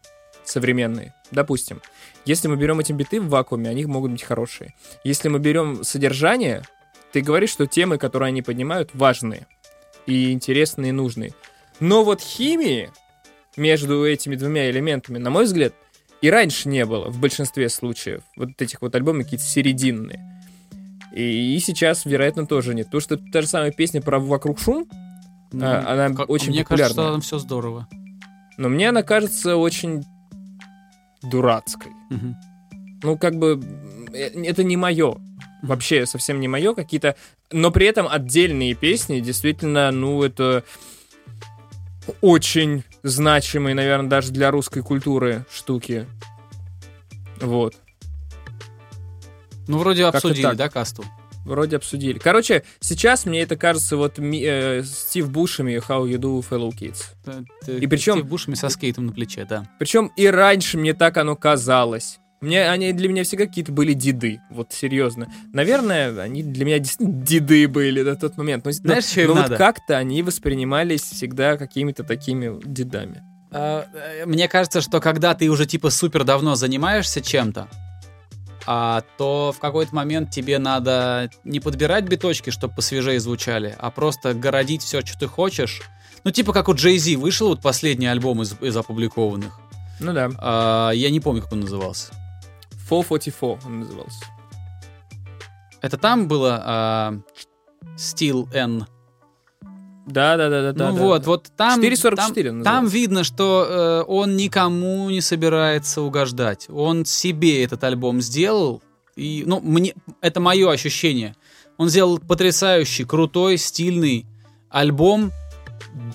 современные, допустим. Если мы берем эти биты в вакууме, они могут быть хорошие. Если мы берем содержание, ты говоришь, что темы, которые они поднимают, важные и интересные, и нужные. Но вот химии между этими двумя элементами, на мой взгляд, и раньше не было в большинстве случаев. Вот этих вот альбомов какие-то серединные. И, и сейчас, вероятно, тоже нет. Потому что та же самая песня про «Вокруг шум», Ну, А, она как- очень Мне популярная. кажется, там все здорово. но мне она кажется очень дурацкой. Мгм. Ну, как бы, э, это не мое. Вообще совсем не мое. Какие-то... Но при этом отдельные песни действительно, ну, это очень значимые, наверное, даже для русской культуры штуки. Вот. Ну, вроде обсудили, да, касту? Вроде обсудили. Короче, сейчас мне это кажется вот ми- э, Стив Бушами How You Do Fellow Kids. И причем- Стив Бушами со скейтом на плече, да. Причем и раньше мне так оно казалось. Мне, они для меня всегда какие-то были деды. Вот серьезно. Наверное, они для меня действительно деды были на тот момент. Но, Знаешь, но- что им но вот надо? как-то они воспринимались всегда какими-то такими дедами. А, э, Мне кажется, что когда ты уже типа супер давно занимаешься чем-то, а, то в какой-то момент тебе надо не подбирать биточки, чтобы посвежее звучали, а просто городить все, что ты хочешь. Ну, типа как у Jay Z вышел вот последний альбом из, из опубликованных. Ну да. А, я не помню, как он назывался. 444 он назывался. Это там было а, Steel N. Да, да, да, да, да. ну да, вот, да. вот там, 4.44 там, там видно, что э, он никому не собирается угождать. Он себе этот альбом сделал, и, ну, мне, это мое ощущение. Он сделал потрясающий, крутой, стильный альбом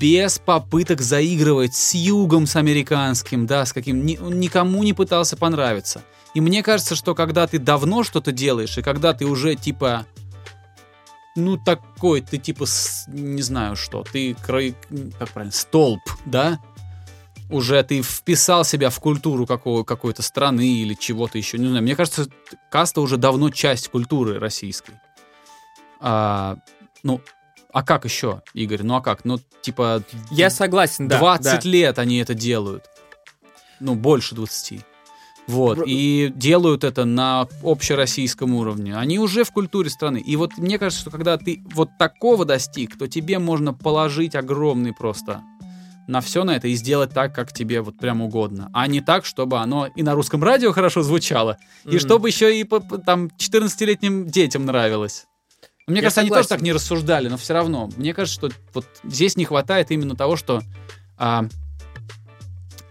без попыток заигрывать с югом, с американским, да, с каким... ни- он никому не пытался понравиться. И мне кажется, что когда ты давно что-то делаешь, и когда ты уже, типа, ну, такой, ты типа, с- не знаю что, ты, край- как правильно, столб, да? Уже ты вписал себя в культуру какого, какой-то страны или чего-то еще. Не знаю, мне кажется, каста уже давно часть культуры российской. А, ну, а как еще, Игорь? Ну, а как? Ну, типа, Я согласен, да. 20 да. лет они это делают. ну, больше 20. Вот, и делают это на общероссийском уровне. Они уже в культуре страны. И вот мне кажется, что когда ты вот такого достиг, то тебе можно положить огромный просто на все на это и сделать так, как тебе вот прям угодно. А не так, чтобы оно и на русском радио хорошо звучало, и Мгм. чтобы еще и по- там 14-летним детям нравилось. Мне Я кажется, они тоже согласен. так не рассуждали, но все равно. Мне кажется, что вот здесь не хватает именно того, что, а,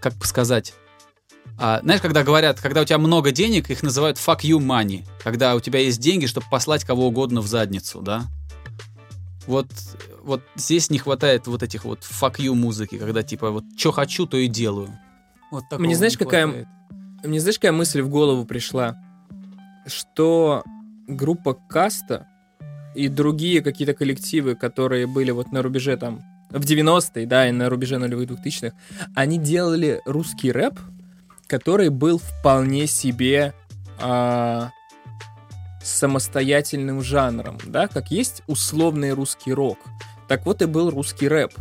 как бы сказать, а, знаешь, когда говорят, когда у тебя много денег, их называют fuck you money. Когда у тебя есть деньги, чтобы послать кого угодно в задницу, да? Вот, вот здесь не хватает вот этих вот fuck you музыки, когда типа вот что хочу, то и делаю. Вот Мне знаешь, какая-. Мне знаешь, какая мысль в голову пришла? Что группа Каста и другие какие-то коллективы, которые были вот на рубеже там в 90-е, да, и на рубеже нулевых двухтысячных, они делали русский рэп, который был вполне себе а, самостоятельным жанром, да, как есть условный русский рок. Так вот и был русский рэп.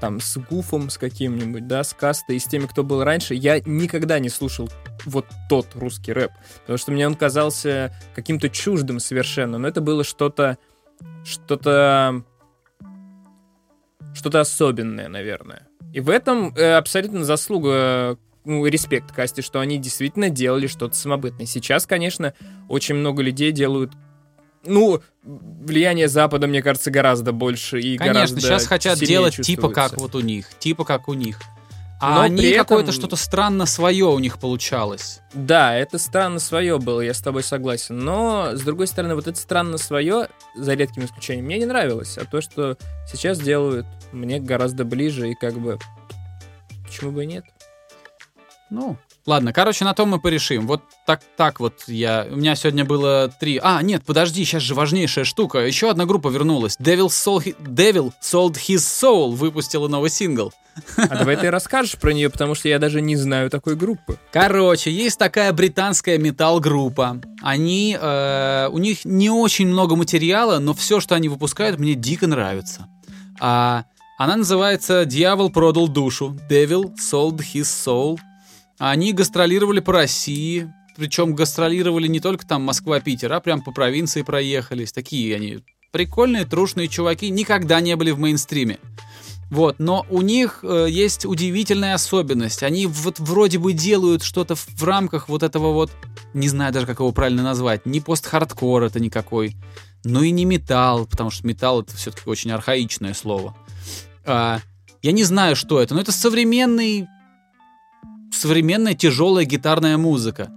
Там с Гуфом, с каким-нибудь, да, с Кастой и с теми, кто был раньше. Я никогда не слушал вот тот русский рэп, потому что мне он казался каким-то чуждым совершенно, но это было что-то, что-то, что-то особенное, наверное. И в этом э, абсолютно заслуга, ну, респект Касте, что они действительно делали что-то самобытное. Сейчас, конечно, очень много людей делают ну, влияние Запада, мне кажется, гораздо больше и Конечно, гораздо сейчас хотят делать типа как вот у них, типа как у них. А Но они этом- какое-то что-то странно свое у них получалось. Да, это странно свое было, я с тобой согласен. Но, с другой стороны, вот это странно свое, за редким исключением, мне не нравилось. А то, что сейчас делают, мне гораздо ближе и как бы... Почему бы и нет? Ну, ладно, короче, на том мы порешим. Вот так, так вот я... У меня сегодня было три... А, нет, подожди, сейчас же важнейшая штука. Еще одна группа вернулась. Devil, Soul, Devil Sold His Soul выпустила новый сингл. А давай ты расскажешь про нее, потому что я даже не знаю такой группы. Короче, есть такая британская метал-группа. Они, э, у них не очень много материала, но все, что они выпускают, мне дико нравится. А, она называется «Дьявол продал душу». Devil sold his soul. Они гастролировали по России, причем гастролировали не только там Москва-Питер, а прям по провинции проехались. Такие они прикольные, трушные чуваки, никогда не были в мейнстриме. Вот, но у них э, есть удивительная особенность. Они вот вроде бы делают что-то в, в рамках вот этого вот, не знаю даже, как его правильно назвать, не пост-хардкор это никакой, но и не металл, потому что металл это все-таки очень архаичное слово. А, я не знаю, что это, но это современный, современная тяжелая гитарная музыка.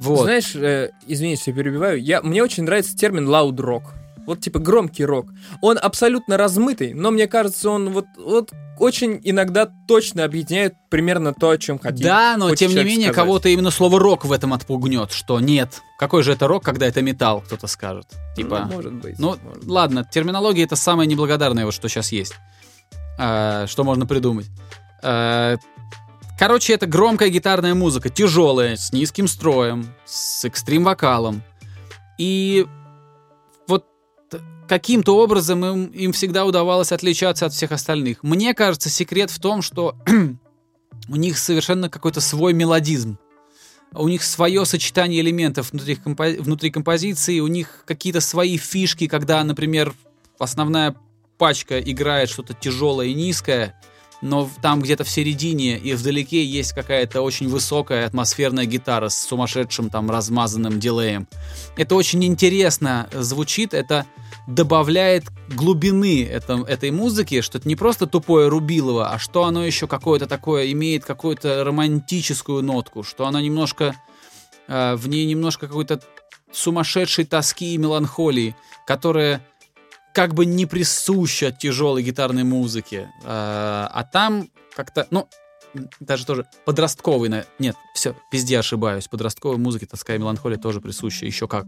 Вот. Знаешь, э, извини, что я перебиваю, я, мне очень нравится термин loud rock. Вот типа громкий рок. Он абсолютно размытый, но мне кажется, он вот, вот очень иногда точно объединяет примерно то, о чем хотим. Да, но тем не менее, сказать. кого-то именно слово рок в этом отпугнет, что нет. Какой же это рок, когда это металл, кто-то скажет. Типа, Ну, может быть. ну, может быть. ладно, терминология это самое неблагодарное, вот что сейчас есть. А, что можно придумать. А, короче, это громкая гитарная музыка, тяжелая, с низким строем, с экстрим-вокалом. И вот каким-то образом им, им всегда удавалось отличаться от всех остальных. Мне кажется, секрет в том, что у них совершенно какой-то свой мелодизм. У них свое сочетание элементов внутри, компо- внутри композиции, у них какие-то свои фишки, когда, например, основная пачка играет что-то тяжелое и низкое, но там где-то в середине и вдалеке есть какая-то очень высокая атмосферная гитара с сумасшедшим там размазанным дилеем. Это очень интересно звучит, это добавляет глубины это- этой музыки, что это не просто тупое рубилово, а что оно еще какое-то такое имеет какую-то романтическую нотку, что она немножко э, в ней немножко какой-то сумасшедшей тоски и меланхолии, которая как бы не присуща тяжелой гитарной музыке. Э, а там как-то, ну, даже тоже подростковый, нет, все, везде ошибаюсь. Подростковой музыке тоска и меланхолия тоже присуща, еще как.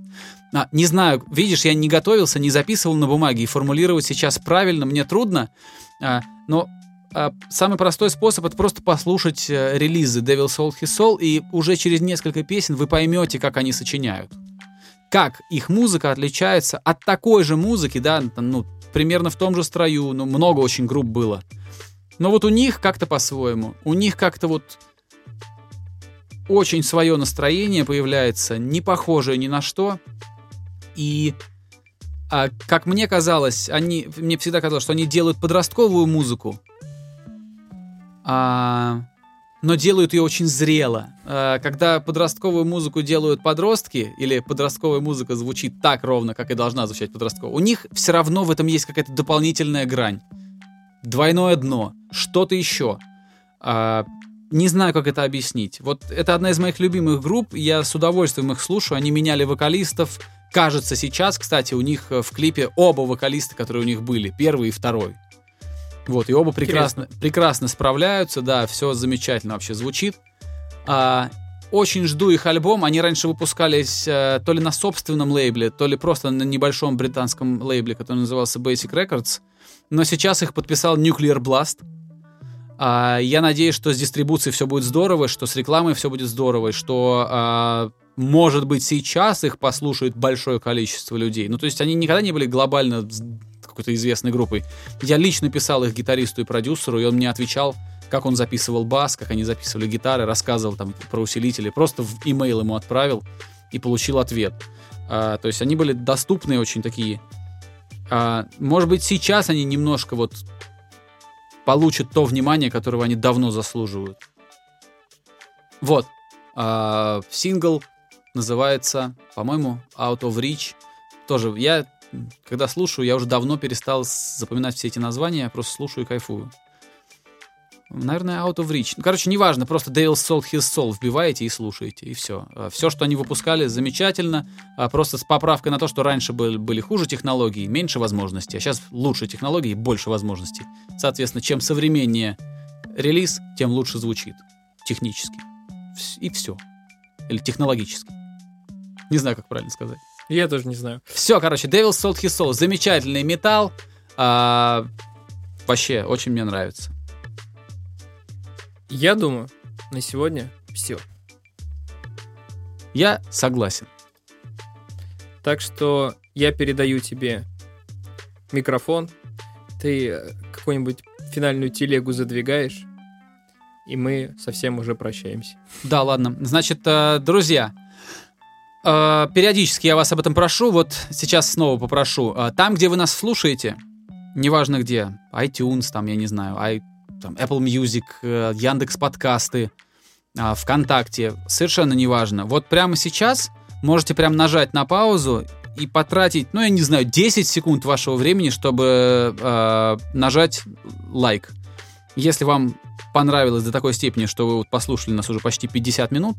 А, не знаю, видишь, я не готовился, не записывал на бумаге, и формулировать сейчас правильно мне трудно, а, но а, самый простой способ это просто послушать э, релизы Devil Soul His Soul, и уже через несколько песен вы поймете, как они сочиняют. Как их музыка отличается от такой же музыки, да, ну, примерно в том же строю, ну, много очень групп было. Но вот у них как-то по-своему. У них как-то вот очень свое настроение появляется, не похожее ни на что. И а, как мне казалось, они, мне всегда казалось, что они делают подростковую музыку, а, но делают ее очень зрело. А, когда подростковую музыку делают подростки, или подростковая музыка звучит так ровно, как и должна звучать подростковая, у них все равно в этом есть какая-то дополнительная грань. Двойное дно, что-то еще. А, не знаю, как это объяснить. Вот это одна из моих любимых групп, я с удовольствием их слушаю. Они меняли вокалистов, Кажется, сейчас, кстати, у них э, в клипе оба вокалиста, которые у них были, первый и второй. Вот, и оба прекрасно, прекрасно справляются, да, все замечательно вообще звучит. А, очень жду их альбом. Они раньше выпускались а, то ли на собственном лейбле, то ли просто на небольшом британском лейбле, который назывался Basic Records. Но сейчас их подписал Nuclear Blast. А, я надеюсь, что с дистрибуцией все будет здорово, что с рекламой все будет здорово, что а, может быть, сейчас их послушает большое количество людей. Ну, то есть они никогда не были глобально какой-то известной группой. Я лично писал их гитаристу и продюсеру, и он мне отвечал, как он записывал бас, как они записывали гитары, рассказывал там про усилители, просто в имейл ему отправил и получил ответ. А, то есть они были доступные очень такие. А, может быть, сейчас они немножко вот получат то внимание, которого они давно заслуживают. Вот. А, сингл называется, по-моему, Out of Reach. Тоже я, когда слушаю, я уже давно перестал запоминать все эти названия, просто слушаю и кайфую. Наверное, Out of Reach. Ну, короче, неважно, просто Dale Soul His Soul вбиваете и слушаете, и все. А, все, что они выпускали, замечательно. А, просто с поправкой на то, что раньше были, были хуже технологии, меньше возможностей, а сейчас лучше технологии, больше возможностей. Соответственно, чем современнее релиз, тем лучше звучит технически. И все. Или технологически. Не знаю, как правильно сказать. Я тоже не знаю. Все, короче, Devil Sold His Soul. Замечательный металл. А, вообще, очень мне нравится. Я думаю, на сегодня все. Я согласен. Так что я передаю тебе микрофон. Ты э, какую-нибудь финальную телегу задвигаешь, и мы совсем уже прощаемся. Да, ладно. Значит, э, друзья, периодически я вас об этом прошу, вот сейчас снова попрошу. Э, там, где вы нас слушаете, неважно где, iTunes, там, я не знаю, i, там, Apple Music, э, Яндекс подкасты, ВКонтакте, совершенно неважно. Вот прямо сейчас можете прям нажать на паузу и потратить, ну, я не знаю, 10 секунд вашего времени, чтобы э, нажать лайк. Если вам понравилось до такой степени, что вы вот послушали нас уже почти 50 минут,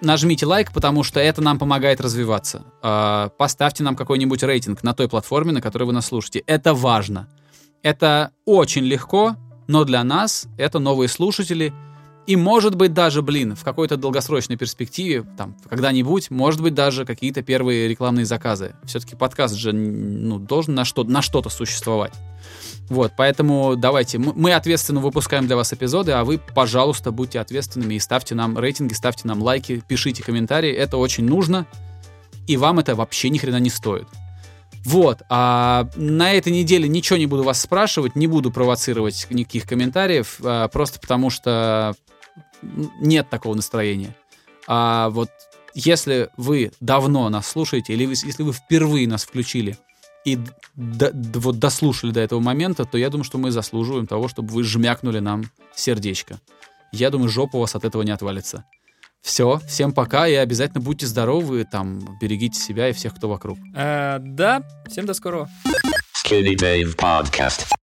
нажмите лайк, потому что это нам помогает развиваться. А, поставьте нам какой-нибудь рейтинг на той платформе, на которой вы нас слушаете. Это важно. Это очень легко, но для нас это новые слушатели. И может быть даже, блин, в какой-то долгосрочной перспективе, там, когда-нибудь, может быть даже какие-то первые рекламные заказы. Все-таки подкаст же ну, должен на, что, на что-то существовать. Вот, поэтому давайте, мы ответственно выпускаем для вас эпизоды, а вы, пожалуйста, будьте ответственными и ставьте нам рейтинги, ставьте нам лайки, пишите комментарии, это очень нужно, и вам это вообще ни хрена не стоит. Вот, а на этой неделе ничего не буду вас спрашивать, не буду провоцировать никаких комментариев, а, просто потому что нет такого настроения. А вот если вы давно нас слушаете, или если вы впервые нас включили, и до, вот дослушали до этого момента, то я думаю, что мы заслуживаем того, чтобы вы жмякнули нам сердечко. Я думаю, жопа у вас от этого не отвалится. Все, всем пока и обязательно будьте здоровы, там, берегите себя и всех, кто вокруг. А, да, всем до скорого. Skinny Dave Podcast.